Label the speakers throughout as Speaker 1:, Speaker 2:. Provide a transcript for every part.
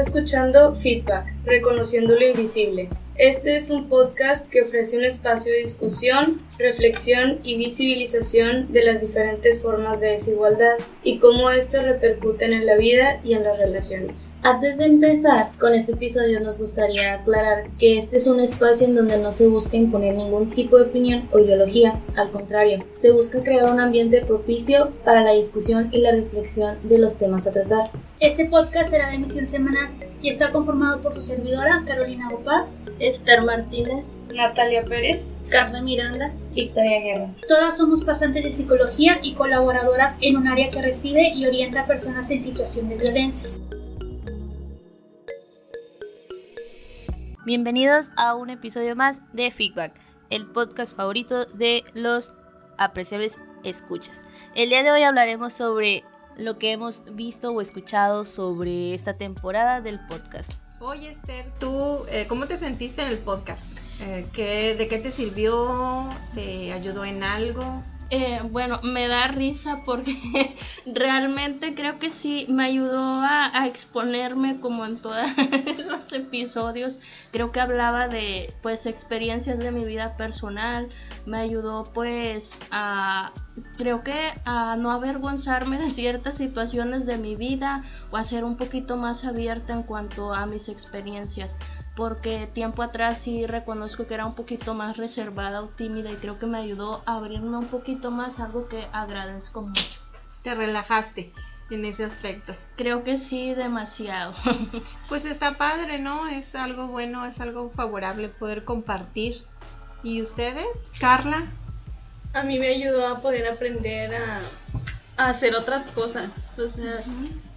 Speaker 1: escuchando Feedback, Reconociendo lo Invisible. Este es un podcast que ofrece un espacio de discusión, reflexión y visibilización de las diferentes formas de desigualdad y cómo éstas repercuten en la vida y en las relaciones.
Speaker 2: Antes de empezar con este episodio nos gustaría aclarar que este es un espacio en donde no se busca imponer ningún tipo de opinión o ideología, al contrario, se busca crear un ambiente propicio para la discusión y la reflexión de los temas a tratar.
Speaker 3: Este podcast será de emisión semanal y está conformado por su servidora, Carolina Gopar,
Speaker 2: Esther Martínez,
Speaker 1: Natalia Pérez,
Speaker 2: Carmen Miranda,
Speaker 1: Victoria Guerra.
Speaker 3: Todas somos pasantes de psicología y colaboradoras en un área que recibe y orienta a personas en situación de violencia.
Speaker 2: Bienvenidos a un episodio más de Feedback, el podcast favorito de los apreciables escuchas. El día de hoy hablaremos sobre lo que hemos visto o escuchado sobre esta temporada del podcast.
Speaker 4: Oye Esther, ¿tú eh, cómo te sentiste en el podcast? Eh, ¿qué, ¿De qué te sirvió? ¿Te ayudó en algo?
Speaker 5: Eh, bueno, me da risa porque realmente creo que sí me ayudó a, a exponerme como en todos los episodios. Creo que hablaba de pues experiencias de mi vida personal. Me ayudó pues a creo que a no avergonzarme de ciertas situaciones de mi vida o a ser un poquito más abierta en cuanto a mis experiencias porque tiempo atrás sí reconozco que era un poquito más reservada o tímida y creo que me ayudó a abrirme un poquito más, algo que agradezco mucho.
Speaker 4: Te relajaste en ese aspecto.
Speaker 5: Creo que sí, demasiado.
Speaker 4: pues está padre, ¿no? Es algo bueno, es algo favorable poder compartir. ¿Y ustedes? Carla.
Speaker 6: A mí me ayudó a poder aprender a, hacer otras cosas. O sea,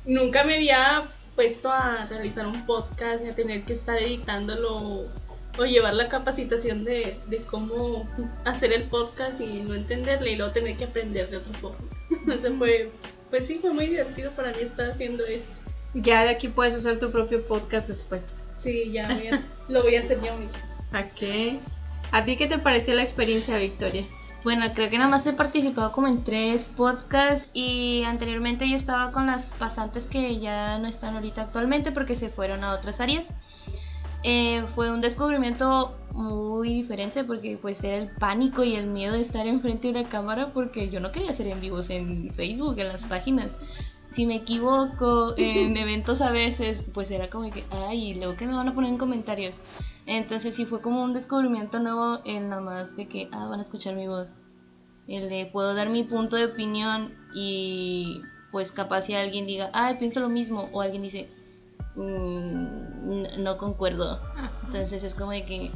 Speaker 6: nunca me había puesto a realizar un podcast y a tener que estar editándolo o llevar la capacitación de, cómo hacer el podcast y no entenderle y luego tener que aprender de otra forma. o sea, fue, pues sí, fue muy divertido para mí estar haciendo esto.
Speaker 4: Ya de aquí puedes hacer tu propio podcast después.
Speaker 6: Sí, ya lo voy a hacer ya mismo.
Speaker 4: ¿A qué? ¿A ti qué te pareció la experiencia, Victoria?
Speaker 2: Bueno, creo que nada más he participado como en tres podcasts y anteriormente yo estaba con las pasantes que ya no están ahorita actualmente porque se fueron a otras áreas. Eh, fue un descubrimiento muy diferente porque pues era el pánico y el miedo de estar enfrente de una cámara porque yo no quería hacer en vivos en Facebook, en las páginas. Si me equivoco en eventos a veces, pues era como que, ay, luego que me van a poner en comentarios. Entonces sí fue como un descubrimiento nuevo en nada más de que, ah, van a escuchar mi voz. El de puedo dar mi punto de opinión y pues capaz si alguien diga, ah, pienso lo mismo, o alguien dice, mm, no concuerdo. Entonces es como de que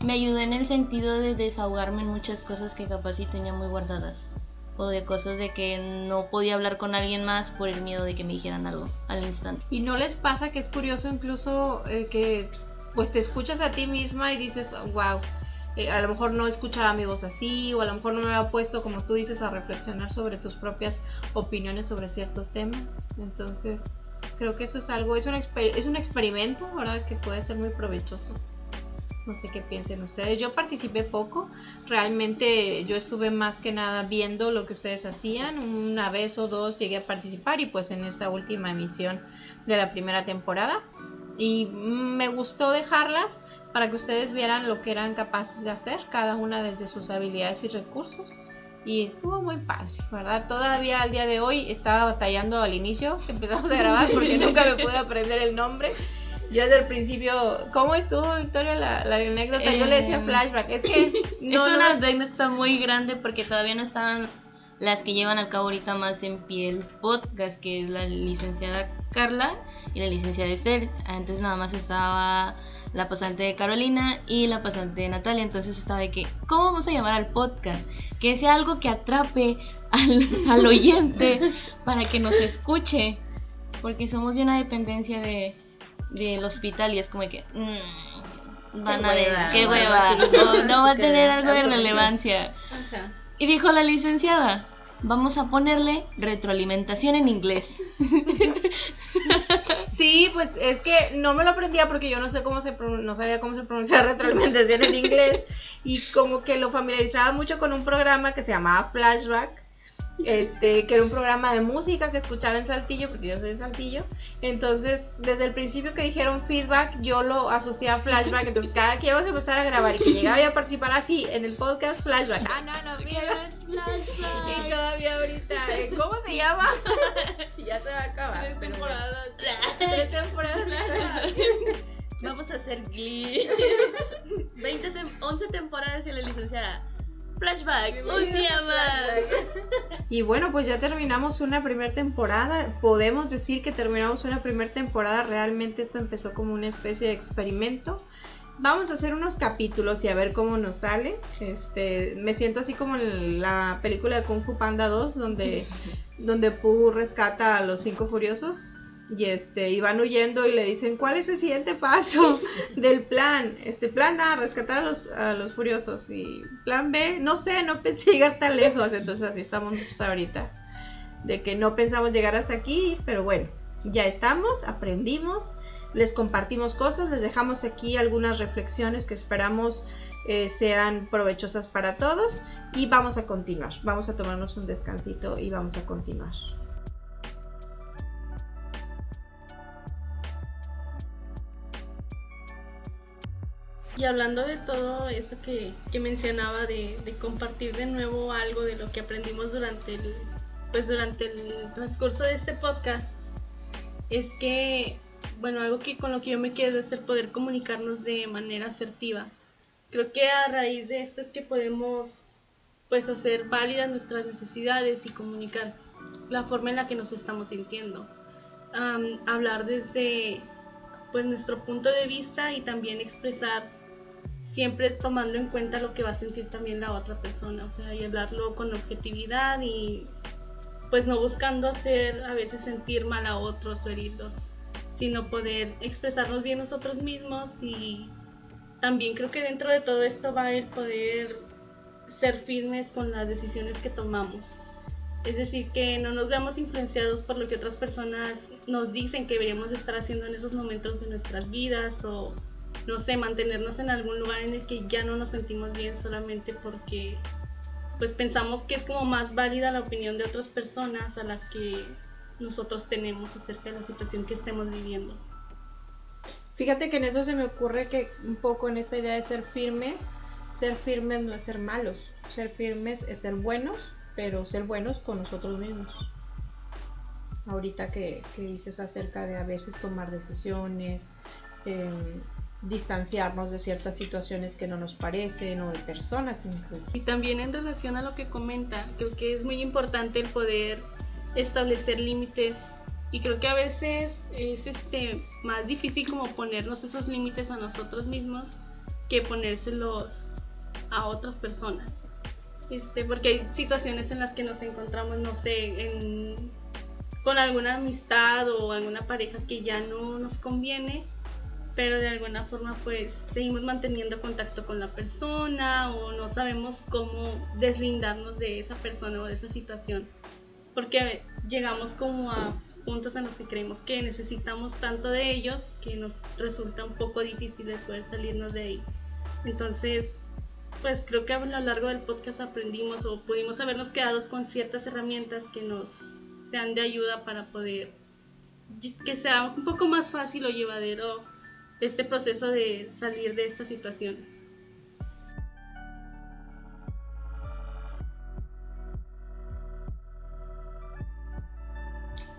Speaker 2: me ayudó en el sentido de desahogarme en muchas cosas que capaz sí tenía muy guardadas. O de cosas de que no podía hablar con alguien más por el miedo de que me dijeran algo al instante.
Speaker 4: ¿Y no les pasa que es curioso incluso eh, que pues te escuchas a ti misma y dices, wow, eh, a lo mejor no escuchaba mi voz así, o a lo mejor no me había puesto, como tú dices, a reflexionar sobre tus propias opiniones sobre ciertos temas. Entonces, creo que eso es algo, es un, es un experimento, ¿verdad? Que puede ser muy provechoso. No sé qué piensen ustedes. Yo participé poco, realmente yo estuve más que nada viendo lo que ustedes hacían. Una vez o dos llegué a participar y pues en esta última emisión de la primera temporada y me gustó dejarlas para que ustedes vieran lo que eran capaces de hacer, cada una desde sus habilidades y recursos. Y estuvo muy padre, ¿verdad? Todavía al día de hoy estaba batallando al inicio que empezamos a grabar porque nunca me pude aprender el nombre. Yo desde el principio, ¿cómo estuvo Victoria la, anécdota? Yo le decía em, flashback, es que...
Speaker 2: es una anécdota muy grande porque todavía no estaban las que llevan al cabo ahorita más en pie el podcast, que es la licenciada Carla y la licenciada Esther. Antes nada más estaba la pasante de Carolina y la pasante de Natalia. Entonces estaba de que, ¿cómo vamos a llamar al podcast? Que sea algo que atrape al, oyente para que nos escuche. Porque somos de una dependencia de, del hospital y es como que... Mm, van a qué hueva, no, va a tener algo de relevancia. Y dijo la licenciada, vamos a ponerle retroalimentación en inglés.
Speaker 4: Sí, pues es que no me lo aprendía porque yo no sé cómo se no sabía cómo se pronuncia retroalimentación en inglés y como que lo familiarizaba mucho con un programa que se llamaba Flashback este, que era un programa de música que escuchaba en Saltillo, porque yo soy de Saltillo. Entonces, desde el principio que dijeron feedback, yo lo asocié a flashback. Entonces, cada que íbamos a empezar a grabar y que llegaba a participar así en el podcast flashback. Ah, no, no, mira. Y todavía ahorita, ¿eh? ¿cómo se llama? ya se va a acabar.
Speaker 6: Tres temporadas.
Speaker 4: Tres temporadas flashback.
Speaker 5: Vamos a hacer Glee. 20 tem- 11 temporadas y la licenciada. Flashback, un día más.
Speaker 4: Y bueno, pues ya terminamos una primera temporada. Podemos decir que terminamos una primera temporada. Realmente esto empezó como una especie de experimento. Vamos a hacer unos capítulos y a ver cómo nos sale. Este, me siento así como en la película de Kung Fu Panda 2, donde, donde Pooh rescata a los cinco furiosos. Y este, y van huyendo y le dicen, ¿cuál es el siguiente paso del plan? Este, plan A, rescatar a los, a los furiosos. Y plan B, no sé, no pensé llegar tan lejos. Entonces así estamos ahorita. De que no pensamos llegar hasta aquí, pero bueno, ya estamos, aprendimos, les compartimos cosas, les dejamos aquí algunas reflexiones que esperamos eh, sean provechosas para todos y vamos a continuar. Vamos a tomarnos un descansito y vamos a continuar.
Speaker 6: Y hablando de todo eso que, que mencionaba de, de compartir de nuevo algo de lo que aprendimos durante el, pues durante el transcurso de este podcast, es que, bueno, algo que con lo que yo me quedo es el poder comunicarnos de manera asertiva. Creo que a raíz de esto es que podemos pues hacer válidas nuestras necesidades y comunicar la forma en la que nos estamos sintiendo. Hablar desde pues nuestro punto de vista y también expresar siempre tomando en cuenta lo que va a sentir también la otra persona, o sea, y hablarlo con objetividad y pues no buscando hacer a veces sentir mal a otros o herirlos, sino poder expresarnos bien nosotros mismos y también creo que dentro de todo esto va el poder ser firmes con las decisiones que tomamos. Es decir, que no nos veamos influenciados por lo que otras personas nos dicen que deberíamos estar haciendo en esos momentos de nuestras vidas o, no sé, mantenernos en algún lugar en el que ya no nos sentimos bien solamente porque pues pensamos que es como más válida la opinión de otras personas a la que nosotros tenemos acerca de la situación que estemos viviendo.
Speaker 4: Fíjate que en eso se me ocurre que un poco en esta idea de ser firmes, ser firmes no es ser malos, ser firmes es ser buenos, pero ser buenos con nosotros mismos. Ahorita que, que dices acerca de a veces tomar decisiones, eh, distanciarnos de ciertas situaciones que no nos parecen o de personas incluso.
Speaker 6: Y también en relación a lo que comenta, creo que es muy importante el poder establecer límites y creo que a veces es este más difícil como ponernos esos límites a nosotros mismos que ponérselos a otras personas. Este, porque hay situaciones en las que nos encontramos, no sé, en, con alguna amistad o alguna pareja que ya no nos conviene, pero de alguna forma pues seguimos manteniendo contacto con la persona o no sabemos cómo deslindarnos de esa persona o de esa situación. Porque llegamos como a puntos en los que creemos que necesitamos tanto de ellos que nos resulta un poco difícil de poder salirnos de ahí. Entonces, pues creo que a lo largo del podcast aprendimos o pudimos habernos quedado con ciertas herramientas que nos sean de ayuda para poder que sea un poco más fácil o llevadero este proceso de salir de estas situaciones.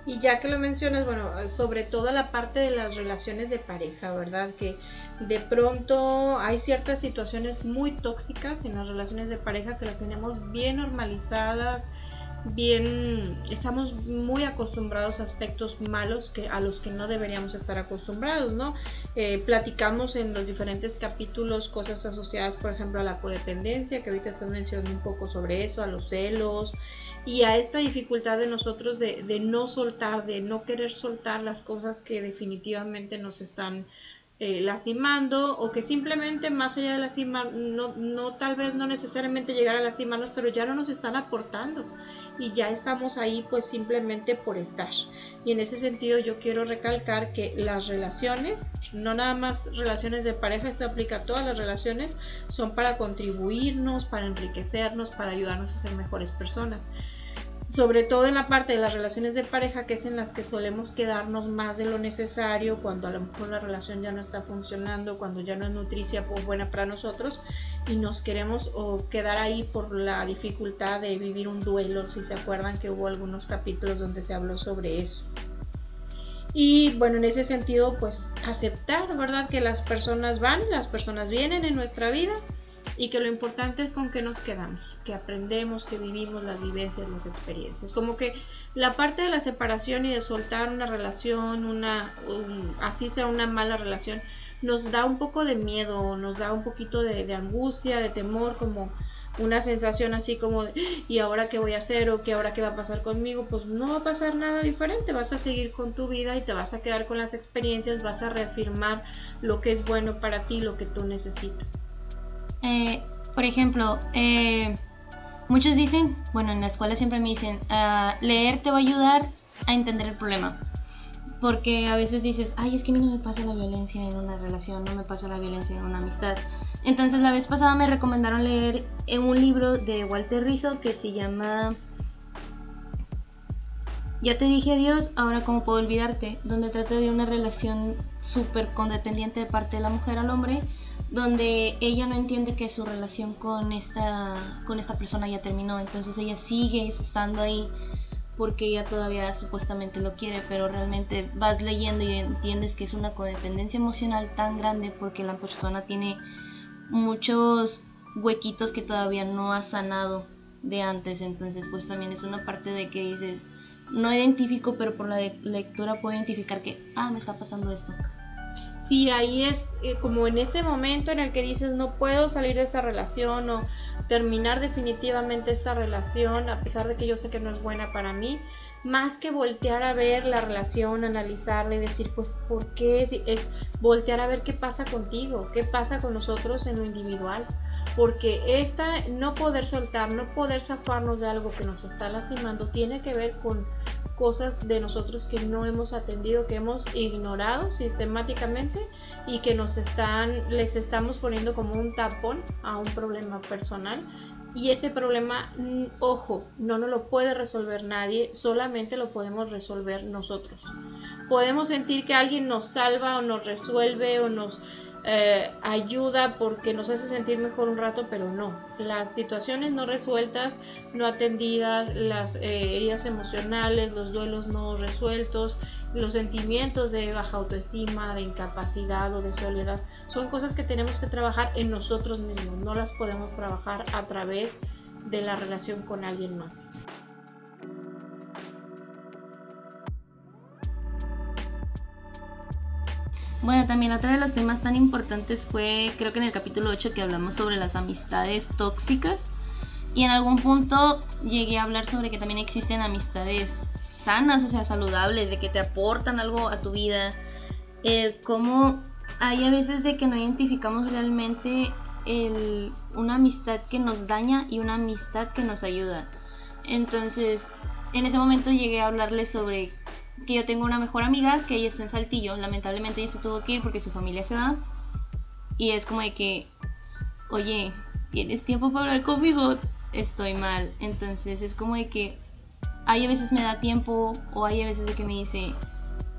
Speaker 4: Y ya que lo mencionas, bueno, sobre todo la parte de las relaciones de pareja, ¿verdad? Que de pronto hay ciertas situaciones muy tóxicas en las relaciones de pareja que las tenemos bien normalizadas, bien, estamos muy acostumbrados a aspectos malos que a los que no deberíamos estar acostumbrados, ¿no? Eh, platicamos en los diferentes capítulos cosas asociadas, por ejemplo, a la codependencia, que ahorita estás mencionando un poco sobre eso, a los celos y a esta dificultad de nosotros de, no soltar, de no querer soltar las cosas que definitivamente nos están eh, lastimando o que simplemente más allá de lastimar, no, no tal vez no necesariamente llegar a lastimarnos, pero ya no nos están aportando y ya estamos ahí pues simplemente por estar. Y en ese sentido yo quiero recalcar que las relaciones, no nada más relaciones de pareja, esto aplica a todas las relaciones, son para contribuirnos, para enriquecernos, para ayudarnos a ser mejores personas. sobre todo en la parte de las relaciones de pareja, que es en las que solemos quedarnos más de lo necesario, cuando a lo mejor la relación ya no está funcionando, cuando ya no es nutricia o buena para nosotros, y nos queremos o quedar ahí por la dificultad de vivir un duelo, si se acuerdan que hubo algunos capítulos donde se habló sobre eso. Y bueno, en ese sentido, pues aceptar, ¿verdad? Que las personas van, las personas vienen en nuestra vida y que lo importante es con qué nos quedamos, que aprendemos, que vivimos las vivencias, las experiencias. Como que la parte de la separación y de soltar una relación, una así sea una mala relación, nos da un poco de miedo, nos da un poquito de, angustia, de temor, como una sensación así como de, ¿y ahora qué voy a hacer? o ¿qué ahora qué va a pasar conmigo? Pues no va a pasar nada diferente, vas a seguir con tu vida y te vas a quedar con las experiencias, vas a reafirmar lo que es bueno para ti, lo que tú necesitas.
Speaker 2: Eh, por ejemplo, eh, muchos dicen, bueno, en la escuela siempre me dicen, ah, leer te va a ayudar a entender el problema. Porque a veces dices, ay, es que a mí no me pasa la violencia en una relación, no me pasa la violencia en una amistad. Entonces la vez pasada me recomendaron leer un libro de Walter Rizzo que se llama Ya te dije adiós, ahora cómo puedo olvidarte, donde trata de una relación súper condependiente de parte de la mujer al hombre donde ella no entiende que su relación con esta, con esta persona ya terminó, entonces ella sigue estando ahí porque ella todavía supuestamente lo quiere, pero realmente vas leyendo y entiendes que es una codependencia emocional tan grande porque la persona tiene muchos huequitos que todavía no ha sanado de antes, entonces pues también es una parte de que dices, no identifico, pero por la lectura puedo identificar que, ah, me está pasando esto.
Speaker 4: Sí, ahí es eh, como en ese momento en el que dices no puedo salir de esta relación o terminar definitivamente esta relación a pesar de que yo sé que no es buena para mí, más que voltear a ver la relación, analizarla y decir pues por qué es, es voltear a ver qué pasa contigo, qué pasa con nosotros en lo individual. Porque esta no poder soltar, no poder zafarnos de algo que nos está lastimando tiene que ver con cosas de nosotros que no hemos atendido, que hemos ignorado sistemáticamente y que nos están les estamos poniendo como un tapón a un problema personal y ese problema, mm, ojo, no nos lo puede resolver nadie, solamente lo podemos resolver nosotros. Podemos sentir que alguien nos salva o nos resuelve o nos eh, ayuda porque nos hace sentir mejor un rato, pero no. Las situaciones no resueltas, no atendidas, las eh, heridas emocionales, los duelos no resueltos, los sentimientos de baja autoestima, de incapacidad o de soledad, son cosas que tenemos que trabajar en nosotros mismos, no las podemos trabajar a través de la relación con alguien más.
Speaker 2: Bueno, también otro de los temas tan importantes fue, creo que en el capítulo 8 que hablamos sobre las amistades tóxicas. Y en algún punto llegué a hablar sobre que también existen amistades sanas, o sea, saludables, de que te aportan algo a tu vida. Eh, como hay a veces de que no identificamos realmente el, una amistad que nos daña y una amistad que nos ayuda. Entonces, en ese momento llegué a hablarles sobre que yo tengo una mejor amiga que ella está en Saltillo. Lamentablemente ella se tuvo que ir porque su familia se da. Y es como de que, oye, ¿tienes tiempo para hablar conmigo? Estoy mal. Entonces es como de que hay a veces me da tiempo o hay a veces de que me dice,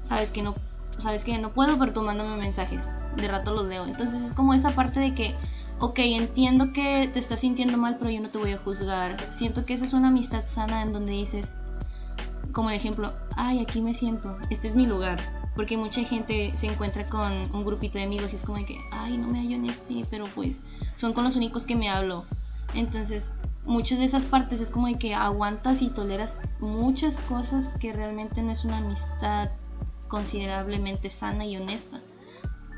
Speaker 2: sabes que no, sabes que no puedo, pero tú mándame mensajes. De rato los leo. Entonces es como esa parte de que, ok, entiendo que te estás sintiendo mal, pero yo no te voy a juzgar. Siento que esa es una amistad sana en donde dices, como el ejemplo, ay, aquí me siento, este es mi lugar. Porque mucha gente se encuentra con un grupito de amigos y es como de que, ay, no me hallo en este, pero pues son con los únicos que me hablo. Entonces, muchas de esas partes es como de que aguantas y toleras muchas cosas que realmente no es una amistad considerablemente sana y honesta.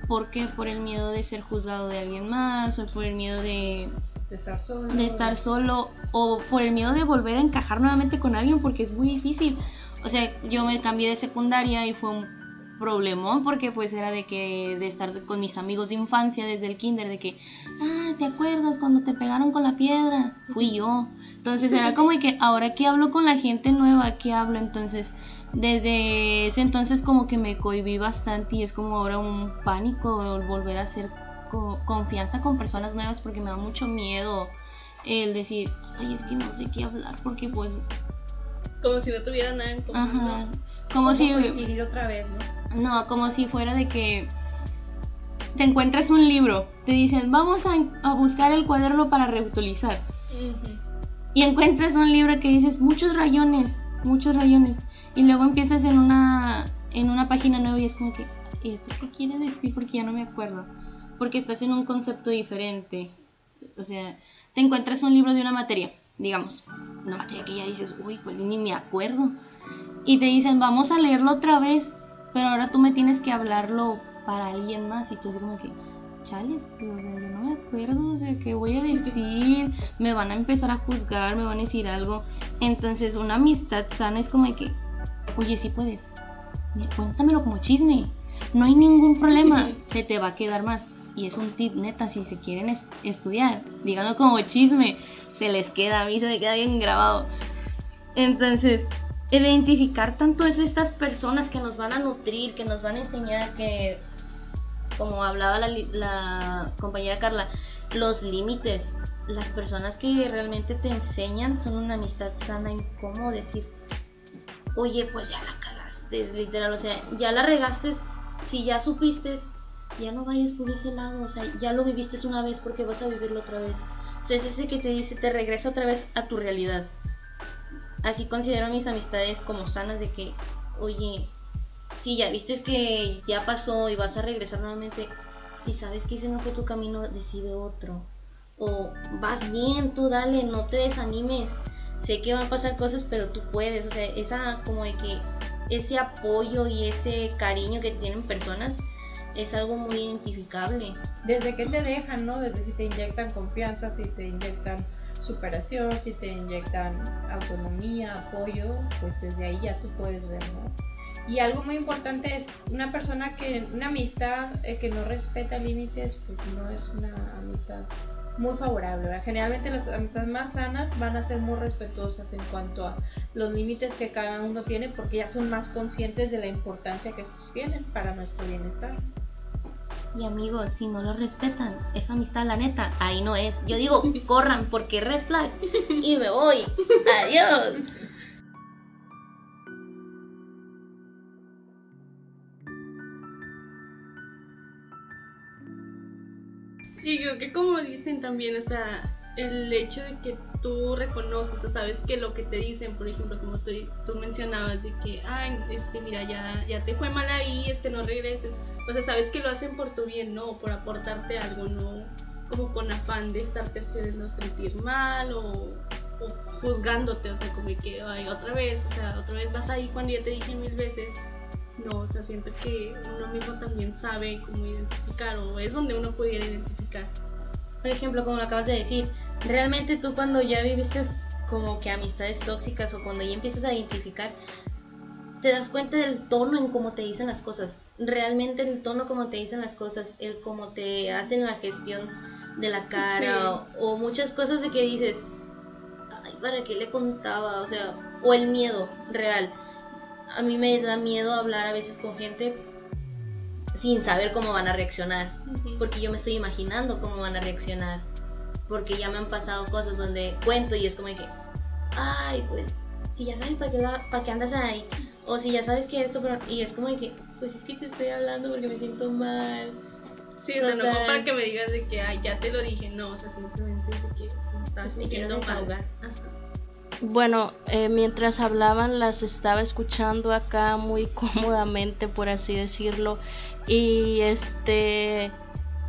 Speaker 2: Porque por el miedo de ser juzgado de alguien más o por el miedo de
Speaker 4: de estar solo.
Speaker 2: De estar solo o por el miedo de volver a encajar nuevamente con alguien porque es muy difícil. O sea, yo me cambié de secundaria y fue un problemón porque pues era de que de estar con mis amigos de infancia desde el kinder de que ah te acuerdas cuando te pegaron con la piedra fui yo entonces era como que ahora que hablo con la gente nueva que hablo entonces desde ese entonces como que me cohibí bastante y es como ahora un pánico volver a ser confianza con personas nuevas porque me da mucho miedo el decir, ay, es que no sé qué hablar porque pues
Speaker 6: Como si no tuviera nada en común.
Speaker 2: Ajá. Como si
Speaker 3: coincidir otra vez, ¿no?
Speaker 2: No, como si fuera de que te encuentras un libro, te dicen, vamos a, a buscar el cuaderno para reutilizar.
Speaker 6: Ujú.
Speaker 2: Y encuentras un libro que dices, muchos rayones, muchos rayones. Y luego empiezas en una, en una página nueva y es como que, ¿y esto qué quiere decir? Porque ya no me acuerdo. Porque estás en un concepto diferente. O sea, te encuentras un libro de una materia, digamos. Una materia que ya dices, uy, pues ni me acuerdo. Y te dicen, vamos a leerlo otra vez. Pero ahora tú me tienes que hablarlo para alguien más. Y tú así como que, chales, pues, o sea, yo no me acuerdo de qué voy a decir. Me van a empezar a juzgar, me van a decir algo. Entonces, una amistad sana es como que, oye, sí puedes. Cuéntamelo como chisme. No hay ningún problema. Se te va a quedar más. Y es un tip neta, si se quieren es- estudiar, díganlo como chisme. Se les queda, a mí se me queda bien grabado. Entonces, identificar tanto es estas personas que nos van a nutrir, que nos van a enseñar, que, como hablaba la, la compañera Carla, los límites. Las personas que realmente te enseñan son una amistad sana en cómo decir, oye, pues ya la cagaste, literal, o sea, ya la regaste, si ya supiste, ya no vayas por ese lado, o sea, ya lo viviste una vez porque vas a vivirlo otra vez. O sea, es ese que te dice, te regresa otra vez a tu realidad. Así considero mis amistades como sanas de que, oye, si ya viste que ya pasó y vas a regresar nuevamente, si sabes que ese no fue tu camino, decide otro. O vas bien, tú dale, no te desanimes. Sé que van a pasar cosas, pero tú puedes. O sea, esa como de que ese apoyo y ese cariño que tienen personas es algo muy identificable.
Speaker 4: Desde que te dejan, ¿no? Desde si te inyectan confianza, si te inyectan superación, si te inyectan autonomía, apoyo, pues desde ahí ya tú puedes ver, ¿no? Y algo muy importante es una persona que, una amistad eh, que no respeta límites, pues no es una amistad muy favorable. ¿verdad? Generalmente las amistades más sanas van a ser muy respetuosas en cuanto a los límites que cada uno tiene porque ya son más conscientes de la importancia que estos tienen para nuestro bienestar.
Speaker 2: Y amigos, si no lo respetan, esa amistad, la neta, ahí no es. Yo digo, corran porque red flag y me voy. Adiós.
Speaker 6: Y creo que como dicen también, o sea, el hecho de que tú reconoces o sabes que lo que te dicen, por ejemplo, como tú, tú mencionabas, de que, ay, este, mira, ya, ya te fue mal ahí, este, no regreses. O sea, sabes que lo hacen por tu bien, ¿no? Por aportarte algo, no como con afán de estarte haciendo sentir mal o, o juzgándote, o sea, como que, ay, otra vez, o sea, otra vez vas ahí cuando ya te dije mil veces. No, o sea, siento que uno mismo también sabe cómo identificar o es donde uno pudiera identificar.
Speaker 2: Por ejemplo, como lo acabas de decir, realmente tú cuando ya viviste como que amistades tóxicas o cuando ya empiezas a identificar, te das cuenta del tono en cómo te dicen las cosas. Realmente el tono como te dicen las cosas, el cómo te hacen la gestión de la cara o, o muchas cosas de que dices, ay, ¿para qué le contaba? O sea, o el miedo real. A mí me da miedo hablar a veces con gente sin saber cómo van a reaccionar porque yo me estoy imaginando cómo van a reaccionar. Porque ya me han pasado cosas donde cuento y es como de que, ay, pues, si ya sabes para qué, la- para qué andas ahí, o si ya sabes que esto, pero- y es como de que, pues es que te estoy hablando porque me siento mal.
Speaker 6: Sí, o sea, no como para que me digas de que, ay, ya te lo dije, no, o sea, simplemente es de que me estás
Speaker 2: Pues
Speaker 6: sintiendo mal.
Speaker 2: desahogar.
Speaker 6: Ajá.
Speaker 5: Bueno, eh, mientras hablaban las estaba escuchando acá muy cómodamente, por así decirlo, y este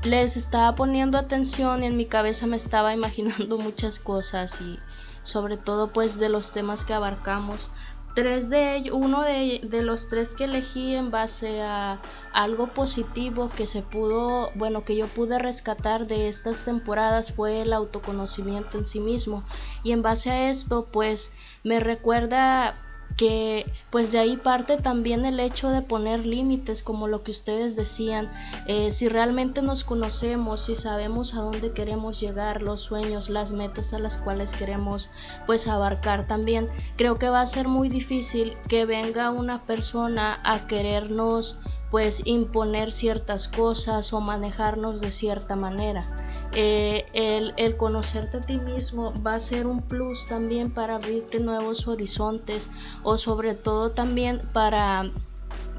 Speaker 5: les estaba poniendo atención y en mi cabeza me estaba imaginando muchas cosas y sobre todo pues de los temas que abarcamos. Tres de ellos, uno de, de los tres que elegí en base a algo positivo que se pudo, bueno, que yo pude rescatar de estas temporadas fue el autoconocimiento en sí mismo. Y en base a esto, pues me recuerda que pues de ahí parte también el hecho de poner límites como lo que ustedes decían. Eh, si realmente nos conocemos si sabemos a dónde queremos llegar los sueños las metas a las cuales queremos pues abarcar también creo que va a ser muy difícil que venga una persona a querernos pues imponer ciertas cosas o manejarnos de cierta manera eh, el, el, conocerte a ti mismo va a ser un plus también para abrirte nuevos horizontes o sobre todo también para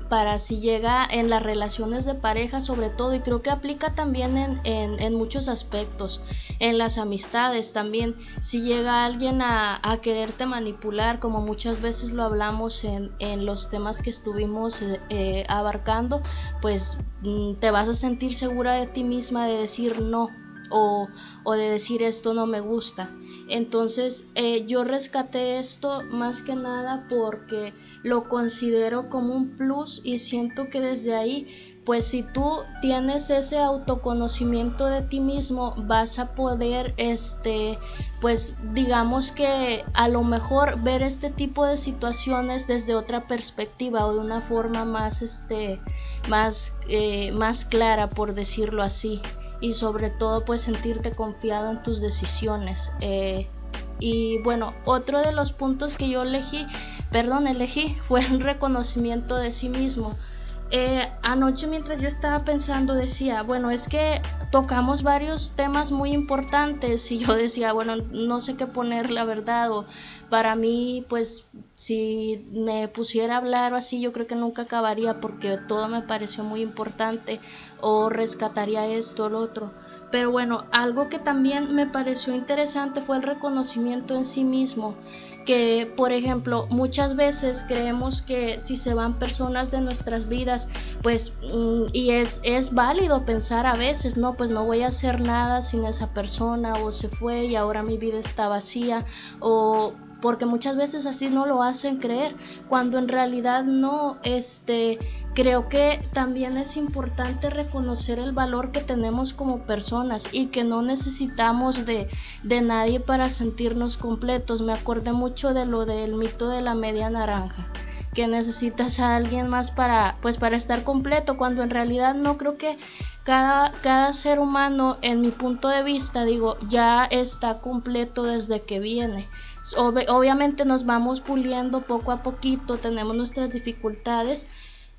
Speaker 5: para si llega en las relaciones de pareja sobre todo y creo que aplica también en, en, muchos aspectos, en las amistades también, si llega alguien a, a quererte manipular como muchas veces lo hablamos en, en los temas que estuvimos eh, eh, abarcando, pues mm, te vas a sentir segura de ti misma de decir no o, de decir esto no me gusta. Entonces eh, yo rescaté esto más que nada porque lo considero como un plus y siento que desde ahí pues si tú tienes ese autoconocimiento de ti mismo vas a poder este pues digamos que a lo mejor ver este tipo de situaciones desde otra perspectiva o de una forma más este más eh, más clara por decirlo así y sobre todo pues sentirte confiado en tus decisiones eh, y bueno, otro de los puntos que yo elegí, perdón, elegí fue el reconocimiento de sí mismo. Eh, anoche mientras yo estaba pensando decía, bueno, es que tocamos varios temas muy importantes y yo decía, bueno, no sé qué poner la verdad o para mí pues si me pusiera a hablar así yo creo que nunca acabaría porque todo me pareció muy importante o rescataría esto o lo otro. Pero bueno, algo que también me pareció interesante fue el reconocimiento en sí mismo, que por ejemplo muchas veces creemos que si se van personas de nuestras vidas, pues mm, y es, es válido pensar a veces, no, pues no voy a hacer nada sin esa persona o se fue y ahora mi vida está vacía o porque muchas veces así no lo hacen creer, cuando en realidad no, este, creo que también es importante reconocer el valor que tenemos como personas y que no necesitamos de, de nadie para sentirnos completos. Me acordé mucho de lo del mito de la media naranja que necesitas a alguien más para pues para estar completo cuando en realidad no creo que cada, cada ser humano en mi punto de vista digo ya está completo desde que viene. Obviamente nos vamos puliendo poco a poquito, tenemos nuestras dificultades,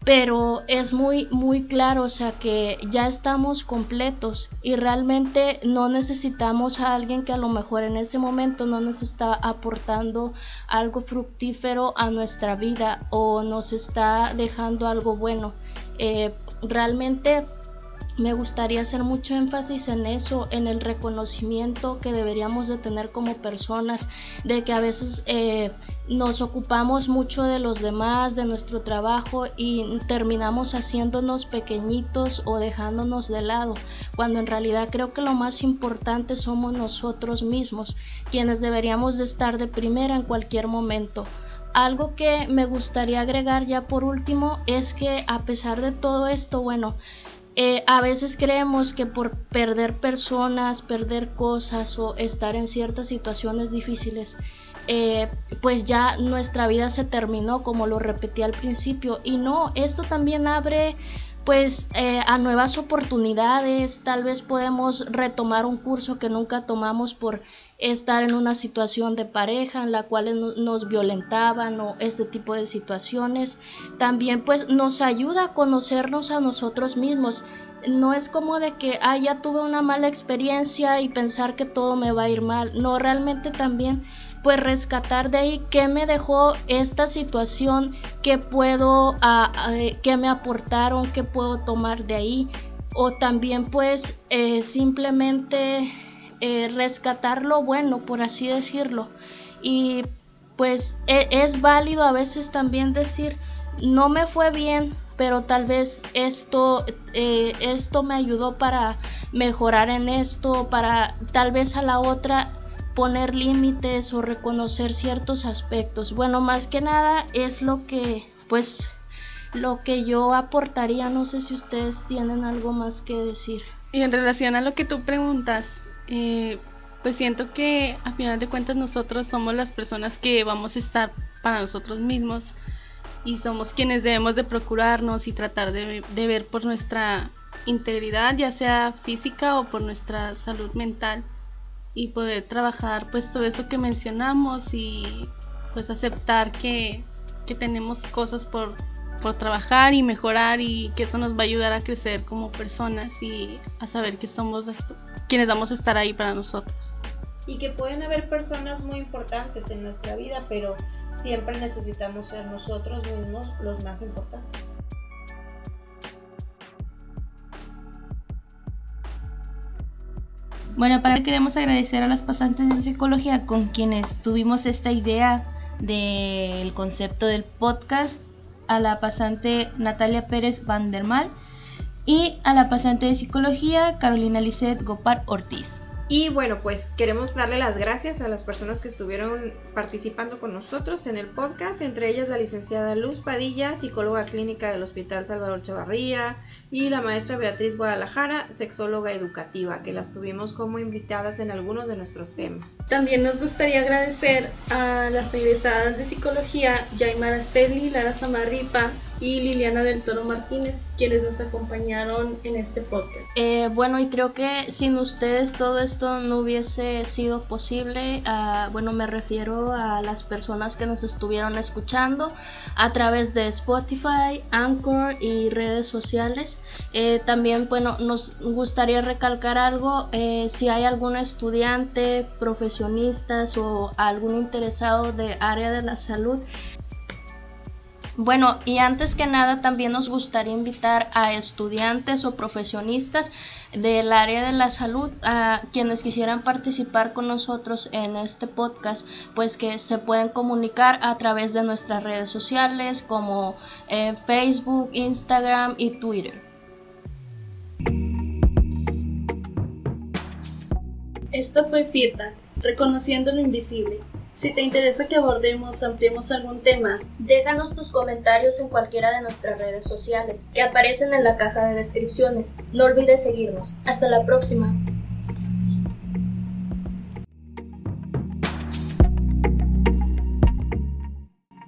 Speaker 5: pero es muy muy claro, o sea que ya estamos completos y realmente no necesitamos a alguien que a lo mejor en ese momento no nos está aportando algo fructífero a nuestra vida o nos está dejando algo bueno. Eh, realmente me gustaría hacer mucho énfasis en eso, en el reconocimiento que deberíamos de tener como personas, de que a veces eh, nos ocupamos mucho de los demás, de nuestro trabajo y terminamos haciéndonos pequeñitos o dejándonos de lado, cuando en realidad creo que lo más importante somos nosotros mismos, quienes deberíamos de estar de primera en cualquier momento. Algo que me gustaría agregar ya por último es que a pesar de todo esto, bueno, eh, a veces creemos que por perder personas, perder cosas o estar en ciertas situaciones difíciles, eh, pues ya nuestra vida se terminó, como lo repetí al principio. Y no, esto también abre pues eh, a nuevas oportunidades, tal vez podemos retomar un curso que nunca tomamos por estar en una situación de pareja en la cual nos violentaban o este tipo de situaciones. También pues nos ayuda a conocernos a nosotros mismos. No es como de que, ah, ya tuve una mala experiencia y pensar que todo me va a ir mal. No, realmente también pues rescatar de ahí qué me dejó esta situación, qué puedo, ah, ah, qué me aportaron, qué puedo tomar de ahí. O también pues eh, simplemente eh, rescatar lo bueno, por así decirlo. Y pues e, es válido a veces también decir, no me fue bien, pero tal vez esto, eh, esto me ayudó para mejorar en esto, para tal vez a la otra poner límites o reconocer ciertos aspectos. Bueno, más que nada es lo que, pues, lo que yo aportaría. No sé si ustedes tienen algo más que decir.
Speaker 6: Y en relación a lo que tú preguntas, eh, pues siento que a final de cuentas nosotros somos las personas que vamos a estar para nosotros mismos y somos quienes debemos de procurarnos y tratar de, ver por nuestra integridad, ya sea física o por nuestra salud mental y poder trabajar pues todo eso que mencionamos y pues aceptar que, que tenemos cosas por
Speaker 5: por trabajar y mejorar y que eso nos va a ayudar a crecer como personas y a saber que somos quienes vamos a estar ahí para nosotros.
Speaker 4: Y que pueden haber personas muy importantes en nuestra vida, pero siempre necesitamos ser nosotros mismos los más importantes.
Speaker 2: Bueno, para queremos agradecer a las pasantes de psicología con quienes tuvimos esta idea del concepto del podcast, a la pasante Natalia Pérez Vandermal y a la pasante de psicología Carolina Lisset Gopar Ortiz.
Speaker 4: Y bueno, pues queremos darle las gracias a las personas que estuvieron participando con nosotros en el podcast, entre ellas la licenciada Luz Padilla, psicóloga clínica del Hospital Salvador Chavarría, y la maestra Beatriz Guadalajara, sexóloga educativa, que las tuvimos como invitadas en algunos de nuestros temas.
Speaker 6: También nos gustaría agradecer a las egresadas de psicología, Yaimara Stedley, Lara Samarripa, y Liliana del Toro Martínez, quienes nos acompañaron en este podcast.
Speaker 5: Eh, bueno, y creo que sin ustedes todo esto no hubiese sido posible. Uh, bueno, me refiero a las personas que nos estuvieron escuchando a través de Spotify, Anchor y redes sociales. Eh, también, bueno, nos gustaría recalcar algo. Eh, si hay algún estudiante, profesionistas o algún interesado de área de la salud, bueno, y antes que nada también nos gustaría invitar a estudiantes o profesionistas del área de la salud a quienes quisieran participar con nosotros en este podcast, pues que se pueden comunicar a través de nuestras redes sociales como eh, Facebook, Instagram y Twitter.
Speaker 1: Esto fue FIRTA, reconociendo lo invisible. Si te interesa que abordemos o ampliemos algún tema,
Speaker 3: déjanos tus comentarios en cualquiera de nuestras redes sociales que aparecen en la caja de descripciones. No olvides seguirnos. Hasta la próxima.